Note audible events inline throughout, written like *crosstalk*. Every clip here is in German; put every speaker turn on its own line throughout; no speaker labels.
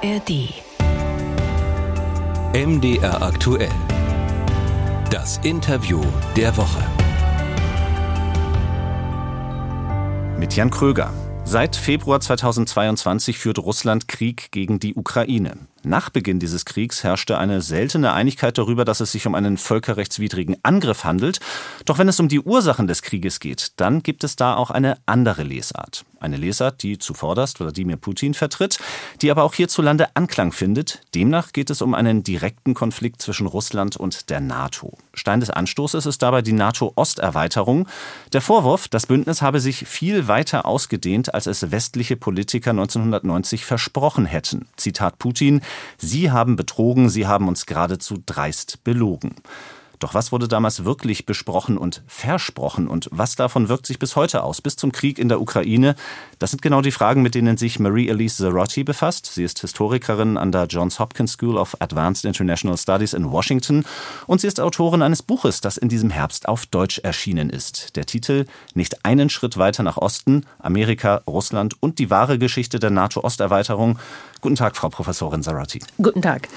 ARD.
MDR aktuell. Das Interview der Woche.
Mit Jan Kröger. Seit Februar 2022 führt Russland Krieg gegen die Ukraine. Nach Beginn dieses Kriegs herrschte eine seltene Einigkeit darüber, dass es sich um einen völkerrechtswidrigen Angriff handelt. Doch wenn es um die Ursachen des Krieges geht, dann gibt es da auch eine andere Lesart. Eine Lesart, die zuvorderst Wladimir Putin vertritt, die aber auch hierzulande Anklang findet. Demnach geht es um einen direkten Konflikt zwischen Russland und der NATO. Stein des Anstoßes ist dabei die NATO-Osterweiterung. Der Vorwurf, das Bündnis habe sich viel weiter ausgedehnt, als es westliche Politiker 1990 versprochen hätten. Zitat Putin, Sie haben betrogen, Sie haben uns geradezu dreist belogen. Doch was wurde damals wirklich besprochen und versprochen und was davon wirkt sich bis heute aus, bis zum Krieg in der Ukraine? Das sind genau die Fragen, mit denen sich Marie-Elise Zerotti befasst. Sie ist Historikerin an der Johns Hopkins School of Advanced International Studies in Washington und sie ist Autorin eines Buches, das in diesem Herbst auf Deutsch erschienen ist. Der Titel Nicht einen Schritt weiter nach Osten, Amerika, Russland und die wahre Geschichte der NATO-Osterweiterung. Guten Tag, Frau Professorin Zerotti.
Guten Tag.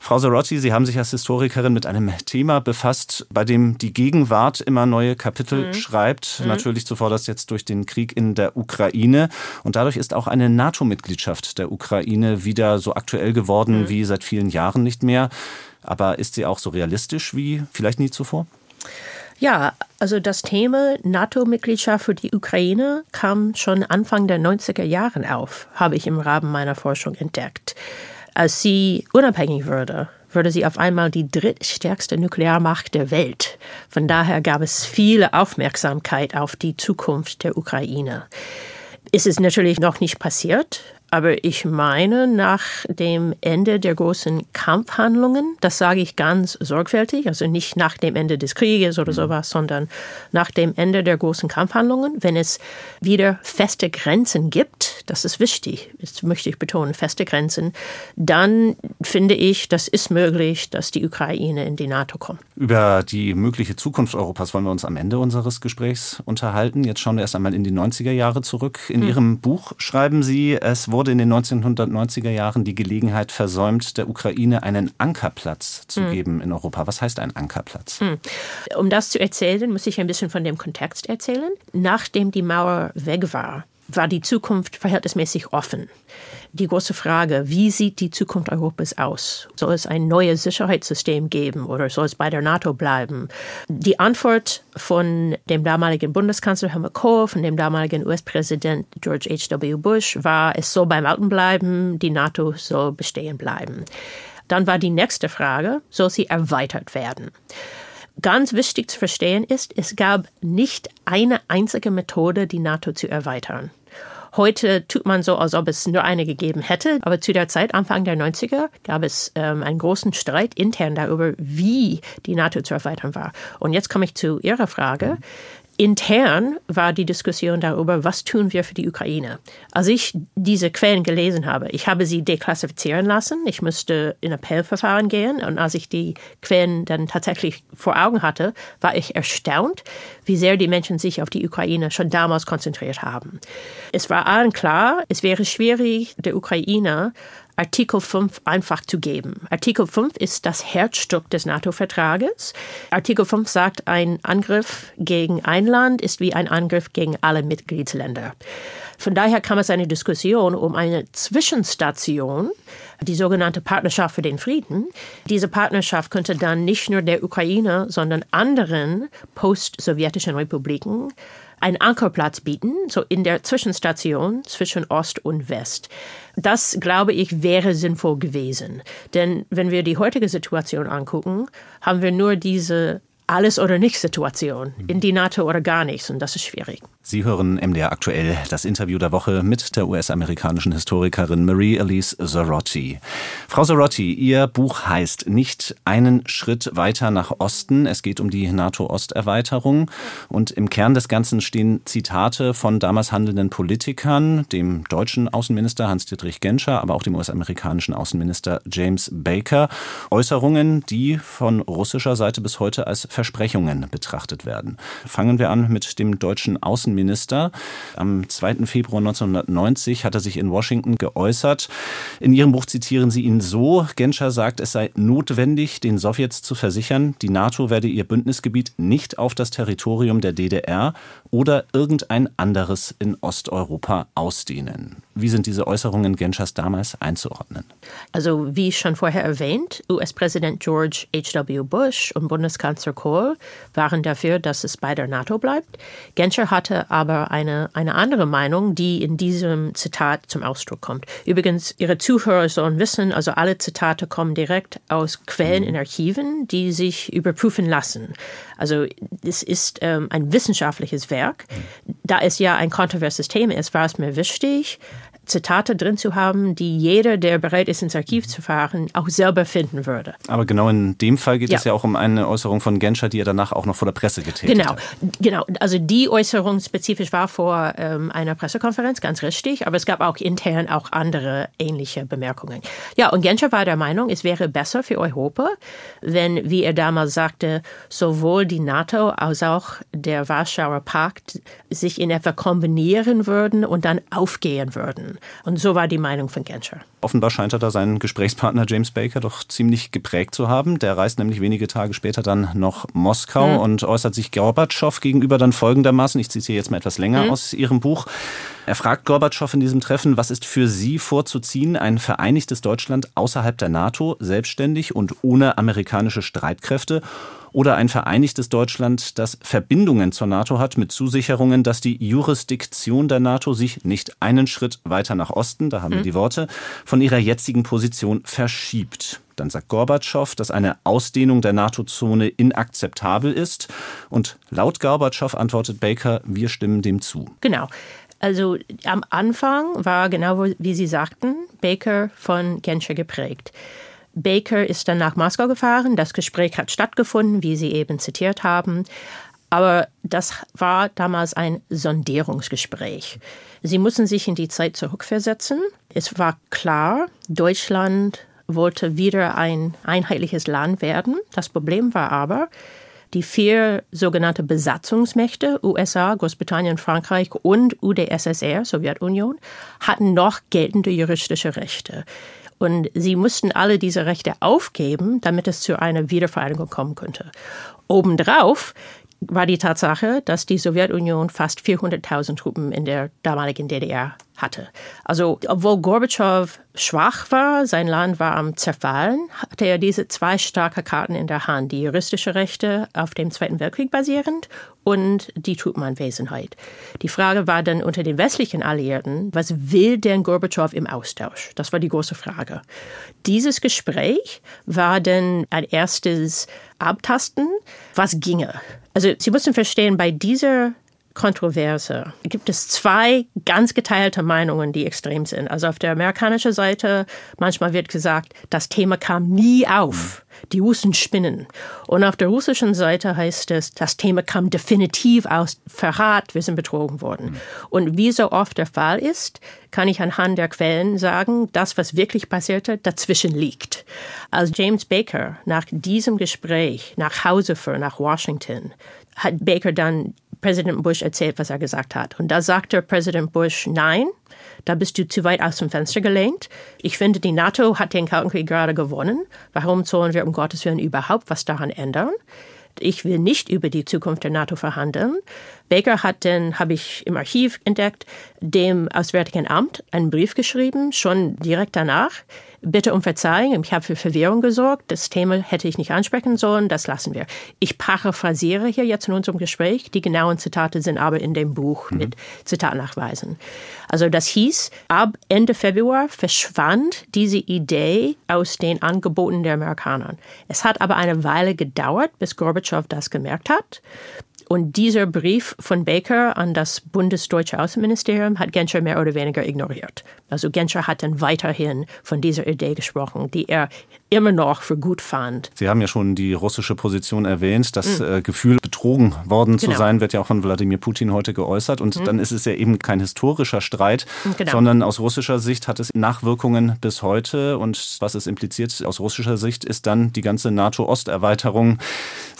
Frau Sorotti, Sie haben sich als Historikerin mit einem Thema befasst, bei dem die Gegenwart immer neue Kapitel mhm. schreibt. Mhm. Natürlich zuvorderst jetzt durch den Krieg in der Ukraine. Und dadurch ist auch eine NATO-Mitgliedschaft der Ukraine wieder so aktuell geworden mhm. wie seit vielen Jahren nicht mehr. Aber ist sie auch so realistisch wie vielleicht nie zuvor?
Ja, also das Thema NATO-Mitgliedschaft für die Ukraine kam schon Anfang der 90er Jahre auf, habe ich im Rahmen meiner Forschung entdeckt. Als sie unabhängig wurde, wurde sie auf einmal die drittstärkste Nuklearmacht der Welt. Von daher gab es viele Aufmerksamkeit auf die Zukunft der Ukraine. Es ist natürlich noch nicht passiert, aber ich meine, nach dem Ende der großen Kampfhandlungen, das sage ich ganz sorgfältig, also nicht nach dem Ende des Krieges oder mhm. sowas, sondern nach dem Ende der großen Kampfhandlungen, wenn es wieder feste Grenzen gibt, das ist wichtig, das möchte ich betonen, feste Grenzen, dann finde ich, das ist möglich, dass die Ukraine in die NATO kommt.
Über die mögliche Zukunft Europas wollen wir uns am Ende unseres Gesprächs unterhalten. Jetzt schauen wir erst einmal in die 90er Jahre zurück. In mhm. Ihrem Buch schreiben Sie, es wurde wurde in den 1990er Jahren die Gelegenheit versäumt, der Ukraine einen Ankerplatz zu mhm. geben in Europa. Was heißt ein Ankerplatz? Mhm.
Um das zu erzählen, muss ich ein bisschen von dem Kontext erzählen. Nachdem die Mauer weg war, war die Zukunft verhältnismäßig offen die große Frage, wie sieht die Zukunft Europas aus? Soll es ein neues Sicherheitssystem geben oder soll es bei der NATO bleiben? Die Antwort von dem damaligen Bundeskanzler Helmut Kohl, von dem damaligen US-Präsident George H.W. Bush war, es soll beim Alten bleiben, die NATO soll bestehen bleiben. Dann war die nächste Frage, soll sie erweitert werden? Ganz wichtig zu verstehen ist, es gab nicht eine einzige Methode, die NATO zu erweitern. Heute tut man so, als ob es nur eine gegeben hätte. Aber zu der Zeit, Anfang der 90er, gab es ähm, einen großen Streit intern darüber, wie die NATO zu erweitern war. Und jetzt komme ich zu Ihrer Frage. Intern war die Diskussion darüber, was tun wir für die Ukraine. Als ich diese Quellen gelesen habe, ich habe sie deklassifizieren lassen, ich musste in Appellverfahren gehen und als ich die Quellen dann tatsächlich vor Augen hatte, war ich erstaunt, wie sehr die Menschen sich auf die Ukraine schon damals konzentriert haben. Es war allen klar, es wäre schwierig, der Ukraine Artikel 5 einfach zu geben. Artikel 5 ist das Herzstück des NATO-Vertrages. Artikel 5 sagt, ein Angriff gegen ein Land ist wie ein Angriff gegen alle Mitgliedsländer. Von daher kam es eine Diskussion um eine Zwischenstation, die sogenannte Partnerschaft für den Frieden. Diese Partnerschaft könnte dann nicht nur der Ukraine, sondern anderen post-sowjetischen Republiken einen Ankerplatz bieten, so in der Zwischenstation zwischen Ost und West. Das, glaube ich, wäre sinnvoll gewesen. Denn wenn wir die heutige Situation angucken, haben wir nur diese alles oder nicht Situation in die NATO oder gar nichts und das ist schwierig.
Sie hören MDR aktuell das Interview der Woche mit der US-amerikanischen Historikerin Marie-Elise Zorotti. Frau Zorotti, Ihr Buch heißt Nicht einen Schritt weiter nach Osten. Es geht um die NATO-Osterweiterung und im Kern des Ganzen stehen Zitate von damals handelnden Politikern, dem deutschen Außenminister Hans-Dietrich Genscher, aber auch dem US-amerikanischen Außenminister James Baker. Äußerungen, die von russischer Seite bis heute als Versprechungen betrachtet werden. Fangen wir an mit dem deutschen Außenminister. Am 2. Februar 1990 hat er sich in Washington geäußert. In Ihrem Buch zitieren Sie ihn so, Genscher sagt, es sei notwendig, den Sowjets zu versichern, die NATO werde ihr Bündnisgebiet nicht auf das Territorium der DDR oder irgendein anderes in Osteuropa ausdehnen. Wie sind diese Äußerungen Genschers damals einzuordnen?
Also wie schon vorher erwähnt, US-Präsident George H.W. Bush und Bundeskanzler Kohl waren dafür, dass es bei der NATO bleibt. Genscher hatte aber eine, eine andere Meinung, die in diesem Zitat zum Ausdruck kommt. Übrigens, Ihre Zuhörer sollen wissen, also alle Zitate kommen direkt aus Quellen in Archiven, die sich überprüfen lassen. Also es ist ähm, ein wissenschaftliches Werk. Da es ja ein kontroverses Thema ist, war es mir wichtig, Zitate drin zu haben, die jeder, der bereit ist, ins Archiv zu fahren, auch selber finden würde.
Aber genau in dem Fall geht ja. es ja auch um eine Äußerung von Genscher, die er danach auch noch vor der Presse getätigt
genau,
hat.
Genau, also die Äußerung spezifisch war vor ähm, einer Pressekonferenz, ganz richtig, aber es gab auch intern auch andere ähnliche Bemerkungen. Ja, und Genscher war der Meinung, es wäre besser für Europa, wenn, wie er damals sagte, sowohl die NATO als auch der Warschauer Pakt sich in etwa kombinieren würden und dann aufgehen würden. Und so war die Meinung von Genscher.
Offenbar scheint er da seinen Gesprächspartner James Baker doch ziemlich geprägt zu haben. Der reist nämlich wenige Tage später dann noch Moskau mhm. und äußert sich Gorbatschow gegenüber dann folgendermaßen. Ich zitiere jetzt mal etwas länger mhm. aus Ihrem Buch. Er fragt Gorbatschow in diesem Treffen, was ist für Sie vorzuziehen, ein vereinigtes Deutschland außerhalb der NATO, selbstständig und ohne amerikanische Streitkräfte? Oder ein vereinigtes Deutschland, das Verbindungen zur NATO hat mit Zusicherungen, dass die Jurisdiktion der NATO sich nicht einen Schritt weiter nach Osten, da haben wir mhm. die Worte, von ihrer jetzigen Position verschiebt. Dann sagt Gorbatschow, dass eine Ausdehnung der NATO-Zone inakzeptabel ist. Und laut Gorbatschow antwortet Baker, wir stimmen dem zu.
Genau. Also am Anfang war genau wie Sie sagten, Baker von Genscher geprägt. Baker ist dann nach Moskau gefahren. Das Gespräch hat stattgefunden, wie Sie eben zitiert haben. Aber das war damals ein Sondierungsgespräch. Sie mussten sich in die Zeit zurückversetzen. Es war klar, Deutschland wollte wieder ein einheitliches Land werden. Das Problem war aber, die vier sogenannte Besatzungsmächte, USA, Großbritannien, Frankreich und UdSSR, Sowjetunion, hatten noch geltende juristische Rechte. Und sie mussten alle diese Rechte aufgeben, damit es zu einer Wiedervereinigung kommen könnte. Obendrauf war die Tatsache, dass die Sowjetunion fast 400.000 Truppen in der damaligen DDR hatte. Also, obwohl Gorbatschow schwach war, sein Land war am Zerfallen, hatte er diese zwei starke Karten in der Hand. Die juristische Rechte auf dem Zweiten Weltkrieg basierend und die Truppenanwesenheit. Die Frage war dann unter den westlichen Alliierten, was will denn Gorbatschow im Austausch? Das war die große Frage. Dieses Gespräch war dann ein erstes Abtasten, was ginge. Also Sie müssen verstehen, bei dieser Kontroverse gibt es zwei ganz geteilte Meinungen, die extrem sind. Also auf der amerikanischen Seite manchmal wird gesagt, das Thema kam nie auf. Die Russen spinnen. Und auf der russischen Seite heißt es, das Thema kam definitiv aus Verrat, wir sind betrogen worden. Und wie so oft der Fall ist, kann ich anhand der Quellen sagen, das, was wirklich passierte, dazwischen liegt. Als James Baker nach diesem Gespräch nach Hause fuhr, nach Washington, hat Baker dann Präsident Bush erzählt, was er gesagt hat. Und da sagte Präsident Bush, nein, da bist du zu weit aus dem Fenster gelehnt. Ich finde, die NATO hat den Kalten Krieg gerade gewonnen. Warum sollen wir um Gottes Willen überhaupt was daran ändern? Ich will nicht über die Zukunft der NATO verhandeln. Baker hat dann, habe ich im Archiv entdeckt, dem Auswärtigen Amt einen Brief geschrieben, schon direkt danach. Bitte um Verzeihung, ich habe für Verwirrung gesorgt. Das Thema hätte ich nicht ansprechen sollen, das lassen wir. Ich paraphrasiere hier jetzt in unserem Gespräch. Die genauen Zitate sind aber in dem Buch mhm. mit Zitatnachweisen. Also das hieß, ab Ende Februar verschwand diese Idee aus den Angeboten der Amerikaner. Es hat aber eine Weile gedauert, bis Gorbatschow das gemerkt hat. Und dieser Brief von Baker an das Bundesdeutsche Außenministerium hat Genscher mehr oder weniger ignoriert. Also Genscher hat dann weiterhin von dieser Idee gesprochen, die er immer noch für gut fand.
Sie haben ja schon die russische Position erwähnt. Das mhm. Gefühl, betrogen worden genau. zu sein, wird ja auch von Wladimir Putin heute geäußert. Und mhm. dann ist es ja eben kein historischer Streit, genau. sondern aus russischer Sicht hat es Nachwirkungen bis heute. Und was es impliziert aus russischer Sicht, ist dann die ganze NATO-Osterweiterung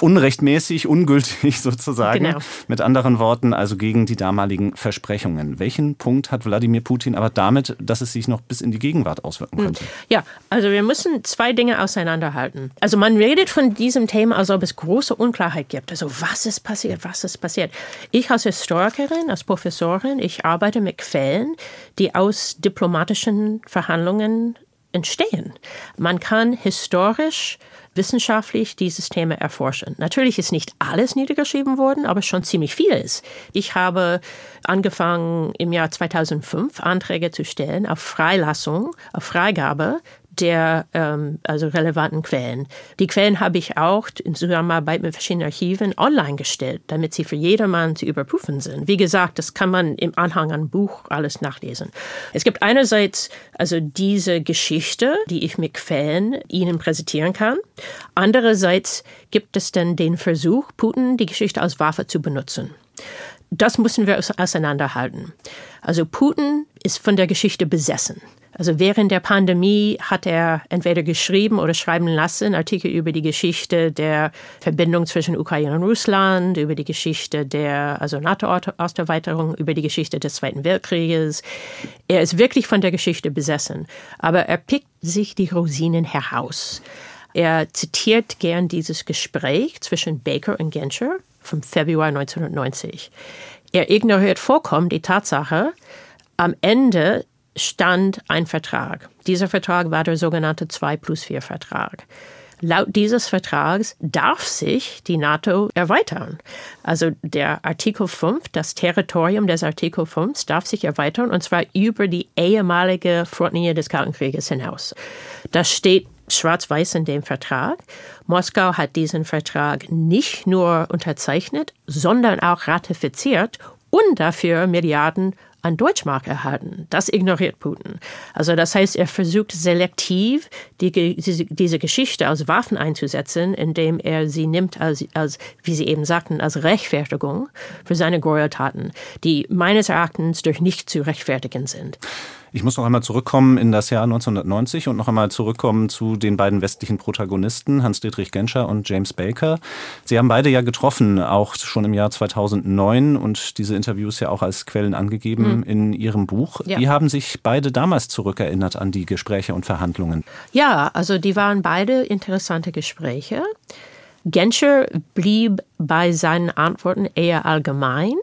unrechtmäßig, ungültig *laughs* sozusagen. Genau. Mit anderen Worten, also gegen die damaligen Versprechungen. Welchen Punkt hat Wladimir Putin aber damit, dass es sich noch bis in die Gegenwart auswirken hm. könnte?
Ja, also wir müssen zwei Dinge auseinanderhalten. Also man redet von diesem Thema, als ob es große Unklarheit gibt. Also was ist passiert, was ist passiert. Ich als Historikerin, als Professorin, ich arbeite mit Quellen, die aus diplomatischen Verhandlungen entstehen. Man kann historisch wissenschaftlich dieses Thema erforschen. Natürlich ist nicht alles niedergeschrieben worden, aber schon ziemlich vieles. Ich habe angefangen im Jahr 2005 Anträge zu stellen auf Freilassung, auf Freigabe der ähm, also relevanten Quellen. Die Quellen habe ich auch in Zusammenarbeit mit verschiedenen Archiven online gestellt, damit sie für jedermann zu überprüfen sind. Wie gesagt, das kann man im Anhang an Buch alles nachlesen. Es gibt einerseits also diese Geschichte, die ich mit Quellen Ihnen präsentieren kann. Andererseits gibt es dann den Versuch, Putin die Geschichte als Waffe zu benutzen. Das müssen wir auseinanderhalten. Also Putin ist von der Geschichte besessen. Also während der Pandemie hat er entweder geschrieben oder schreiben lassen Artikel über die Geschichte der Verbindung zwischen Ukraine und Russland, über die Geschichte der also NATO-Osterweiterung, über die Geschichte des Zweiten Weltkrieges. Er ist wirklich von der Geschichte besessen, aber er pickt sich die Rosinen heraus. Er zitiert gern dieses Gespräch zwischen Baker und Genscher vom Februar 1990. Er ignoriert vollkommen die Tatsache, am Ende stand ein Vertrag. Dieser Vertrag war der sogenannte 2 plus 4 Vertrag. Laut dieses Vertrags darf sich die NATO erweitern. Also der Artikel 5, das Territorium des Artikel 5 darf sich erweitern und zwar über die ehemalige Frontlinie des Kalten Krieges hinaus. Das steht schwarz-weiß in dem Vertrag. Moskau hat diesen Vertrag nicht nur unterzeichnet, sondern auch ratifiziert und dafür Milliarden an Deutschmark erhalten. Das ignoriert Putin. Also das heißt, er versucht selektiv die, diese, diese Geschichte als Waffen einzusetzen, indem er sie nimmt als, als, wie Sie eben sagten, als Rechtfertigung für seine Gräueltaten, die meines Erachtens durch nicht zu rechtfertigen sind.
Ich muss noch einmal zurückkommen in das Jahr 1990 und noch einmal zurückkommen zu den beiden westlichen Protagonisten, Hans-Dietrich Genscher und James Baker. Sie haben beide ja getroffen, auch schon im Jahr 2009 und diese Interviews ja auch als Quellen angegeben mhm. in Ihrem Buch. Ja. Wie haben sich beide damals zurückerinnert an die Gespräche und Verhandlungen?
Ja, also die waren beide interessante Gespräche. Genscher blieb bei seinen Antworten eher allgemein.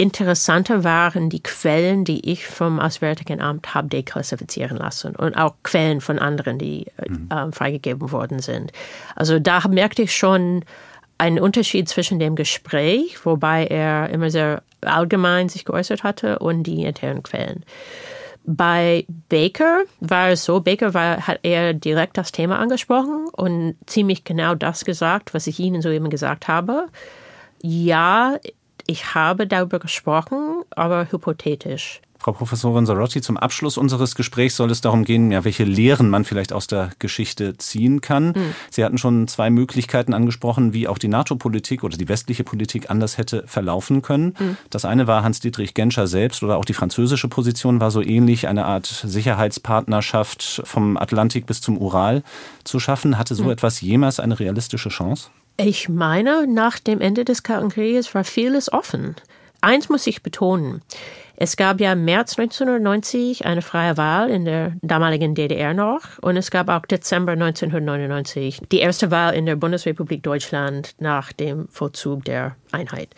Interessanter waren die Quellen, die ich vom Auswärtigen Amt habe deklassifizieren lassen und auch Quellen von anderen, die mhm. äh, freigegeben worden sind. Also da merkte ich schon einen Unterschied zwischen dem Gespräch, wobei er immer sehr allgemein sich geäußert hatte, und die internen Quellen. Bei Baker war es so, Baker war, hat er direkt das Thema angesprochen und ziemlich genau das gesagt, was ich Ihnen soeben gesagt habe. Ja, ich habe darüber gesprochen, aber hypothetisch.
Frau Professorin Sorotti, zum Abschluss unseres Gesprächs soll es darum gehen, ja, welche Lehren man vielleicht aus der Geschichte ziehen kann. Mhm. Sie hatten schon zwei Möglichkeiten angesprochen, wie auch die NATO-Politik oder die westliche Politik anders hätte verlaufen können. Mhm. Das eine war Hans-Dietrich Genscher selbst oder auch die französische Position war so ähnlich, eine Art Sicherheitspartnerschaft vom Atlantik bis zum Ural zu schaffen. Hatte so mhm. etwas jemals eine realistische Chance?
Ich meine, nach dem Ende des Kalten Krieges war vieles offen. Eins muss ich betonen. Es gab ja im März 1990 eine freie Wahl in der damaligen DDR noch und es gab auch Dezember 1999 die erste Wahl in der Bundesrepublik Deutschland nach dem Vollzug der Einheit.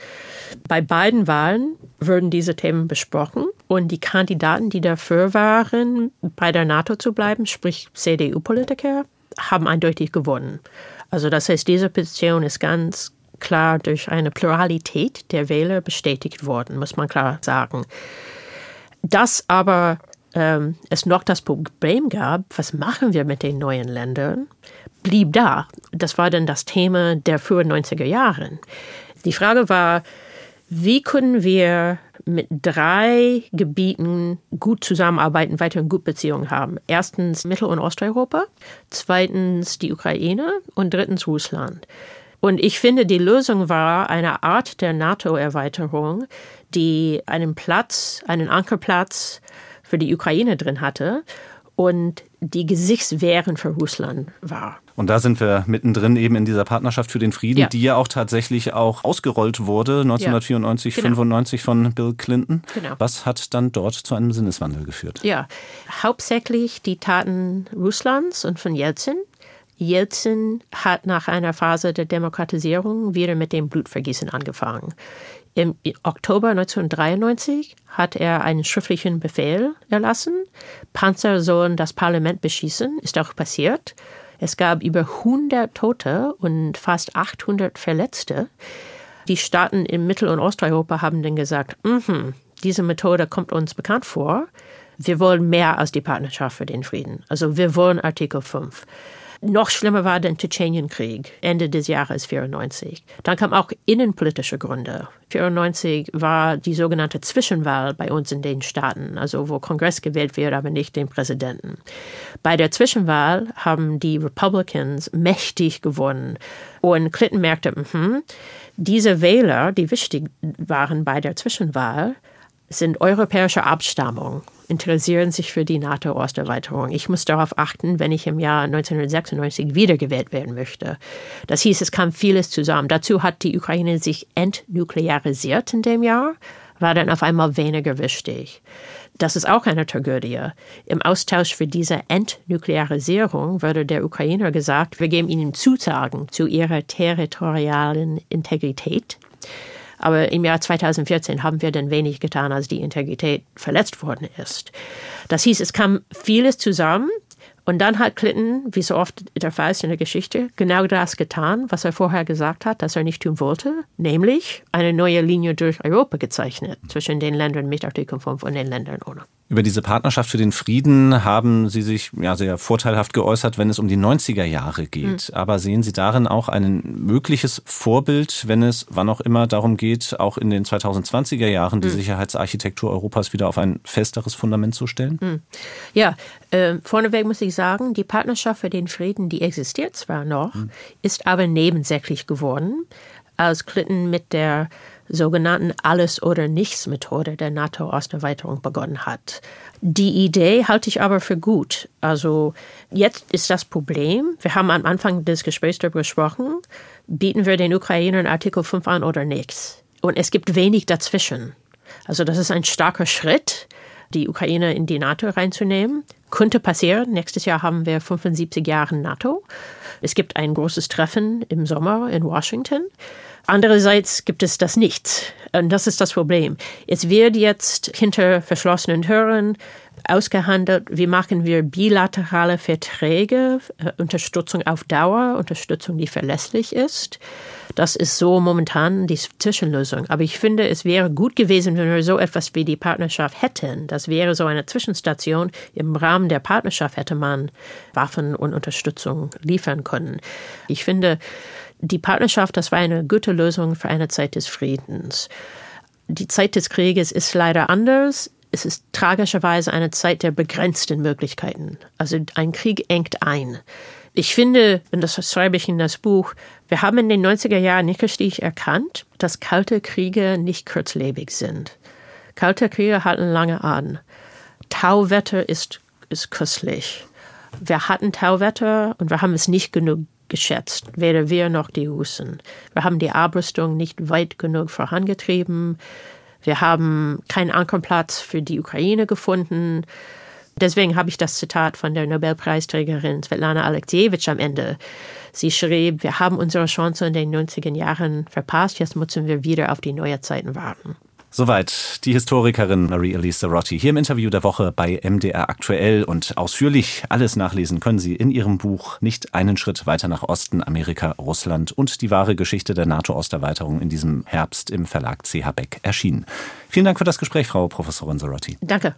Bei beiden Wahlen wurden diese Themen besprochen und die Kandidaten, die dafür waren, bei der NATO zu bleiben, sprich CDU-Politiker, haben eindeutig gewonnen. Also das heißt, diese Petition ist ganz klar durch eine Pluralität der Wähler bestätigt worden, muss man klar sagen. Dass aber ähm, es noch das Problem gab, was machen wir mit den neuen Ländern, blieb da. Das war dann das Thema der frühen 90er Jahre. Die Frage war, wie können wir mit drei Gebieten gut zusammenarbeiten, weiterhin gut Beziehungen haben. Erstens Mittel- und Osteuropa, zweitens die Ukraine und drittens Russland. Und ich finde, die Lösung war eine Art der NATO-Erweiterung, die einen Platz, einen Ankerplatz für die Ukraine drin hatte und die Gesichtswehren für Russland war.
Und da sind wir mittendrin eben in dieser Partnerschaft für den Frieden, ja. die ja auch tatsächlich auch ausgerollt wurde 1994, ja, genau. 95 von Bill Clinton. Genau. Was hat dann dort zu einem Sinneswandel geführt?
Ja, hauptsächlich die Taten Russlands und von Jelzin. Jelzin hat nach einer Phase der Demokratisierung wieder mit dem Blutvergießen angefangen. Im Oktober 1993 hat er einen schriftlichen Befehl erlassen. Panzer sollen das Parlament beschießen, ist auch passiert. Es gab über 100 Tote und fast 800 Verletzte. Die Staaten in Mittel- und Osteuropa haben dann gesagt, mm diese Methode kommt uns bekannt vor. Wir wollen mehr als die Partnerschaft für den Frieden. Also wir wollen Artikel 5. Noch schlimmer war der Tschetschenienkrieg Ende des Jahres 94. Dann kam auch innenpolitische Gründe. 94 war die sogenannte Zwischenwahl bei uns in den Staaten, also wo Kongress gewählt wird, aber nicht den Präsidenten. Bei der Zwischenwahl haben die Republicans mächtig gewonnen. Und Clinton merkte, mh, diese Wähler, die wichtig waren bei der Zwischenwahl, sind europäische Abstammung, interessieren sich für die NATO-Osterweiterung. Ich muss darauf achten, wenn ich im Jahr 1996 wiedergewählt werden möchte. Das hieß, es kam vieles zusammen. Dazu hat die Ukraine sich entnuklearisiert in dem Jahr, war dann auf einmal weniger wichtig. Das ist auch eine Tragödie. Im Austausch für diese Entnuklearisierung wurde der Ukrainer gesagt, wir geben ihnen Zusagen zu ihrer territorialen Integrität. Aber im Jahr 2014 haben wir dann wenig getan, als die Integrität verletzt worden ist. Das hieß, es kam vieles zusammen. Und dann hat Clinton, wie so oft der Fall ist in der Geschichte, genau das getan, was er vorher gesagt hat, dass er nicht tun wollte, nämlich eine neue Linie durch Europa gezeichnet zwischen den Ländern mit Artikel 5 und den Ländern ohne.
Über diese Partnerschaft für den Frieden haben Sie sich ja sehr vorteilhaft geäußert, wenn es um die 90er Jahre geht. Mhm. Aber sehen Sie darin auch ein mögliches Vorbild, wenn es wann auch immer darum geht, auch in den 2020er Jahren die mhm. Sicherheitsarchitektur Europas wieder auf ein festeres Fundament zu stellen? Mhm.
Ja, äh, vorneweg muss ich sagen, die Partnerschaft für den Frieden, die existiert zwar noch, hm. ist aber nebensächlich geworden, als Clinton mit der sogenannten Alles- oder Nichts-Methode der NATO-Osterweiterung begonnen hat. Die Idee halte ich aber für gut. Also jetzt ist das Problem, wir haben am Anfang des Gesprächs darüber gesprochen, bieten wir den Ukrainern Artikel 5 an oder nichts. Und es gibt wenig dazwischen. Also das ist ein starker Schritt, die Ukraine in die NATO reinzunehmen. Könnte passieren. Nächstes Jahr haben wir 75 Jahre NATO. Es gibt ein großes Treffen im Sommer in Washington. Andererseits gibt es das nicht. Und das ist das Problem. Es wird jetzt hinter verschlossenen Türen ausgehandelt, wie machen wir bilaterale Verträge, äh, Unterstützung auf Dauer, Unterstützung, die verlässlich ist. Das ist so momentan die Zwischenlösung. Aber ich finde, es wäre gut gewesen, wenn wir so etwas wie die Partnerschaft hätten. Das wäre so eine Zwischenstation. Im Rahmen der Partnerschaft hätte man Waffen und Unterstützung liefern können. Ich finde, die Partnerschaft, das war eine gute Lösung für eine Zeit des Friedens. Die Zeit des Krieges ist leider anders. Es ist tragischerweise eine Zeit der begrenzten Möglichkeiten. Also ein Krieg engt ein. Ich finde, und das schreibe ich in das Buch, wir haben in den 90er Jahren nicht richtig erkannt, dass kalte Kriege nicht kurzlebig sind. Kalte Kriege halten lange an. Tauwetter ist, ist köstlich. Wir hatten Tauwetter und wir haben es nicht genug geschätzt, weder wir noch die Russen. Wir haben die Abrüstung nicht weit genug vorangetrieben. Wir haben keinen Ankerplatz für die Ukraine gefunden. Deswegen habe ich das Zitat von der Nobelpreisträgerin Svetlana Alexievich am Ende. Sie schrieb, wir haben unsere Chance in den 90er Jahren verpasst, jetzt müssen wir wieder auf die neue Zeiten warten.
Soweit die Historikerin Marie-Elise Rotti hier im Interview der Woche bei MDR Aktuell und ausführlich alles nachlesen können Sie in ihrem Buch Nicht einen Schritt weiter nach Osten, Amerika, Russland und die wahre Geschichte der NATO-Osterweiterung in diesem Herbst im Verlag CH Beck erschienen. Vielen Dank für das Gespräch, Frau Professorin Sorotti.
Danke.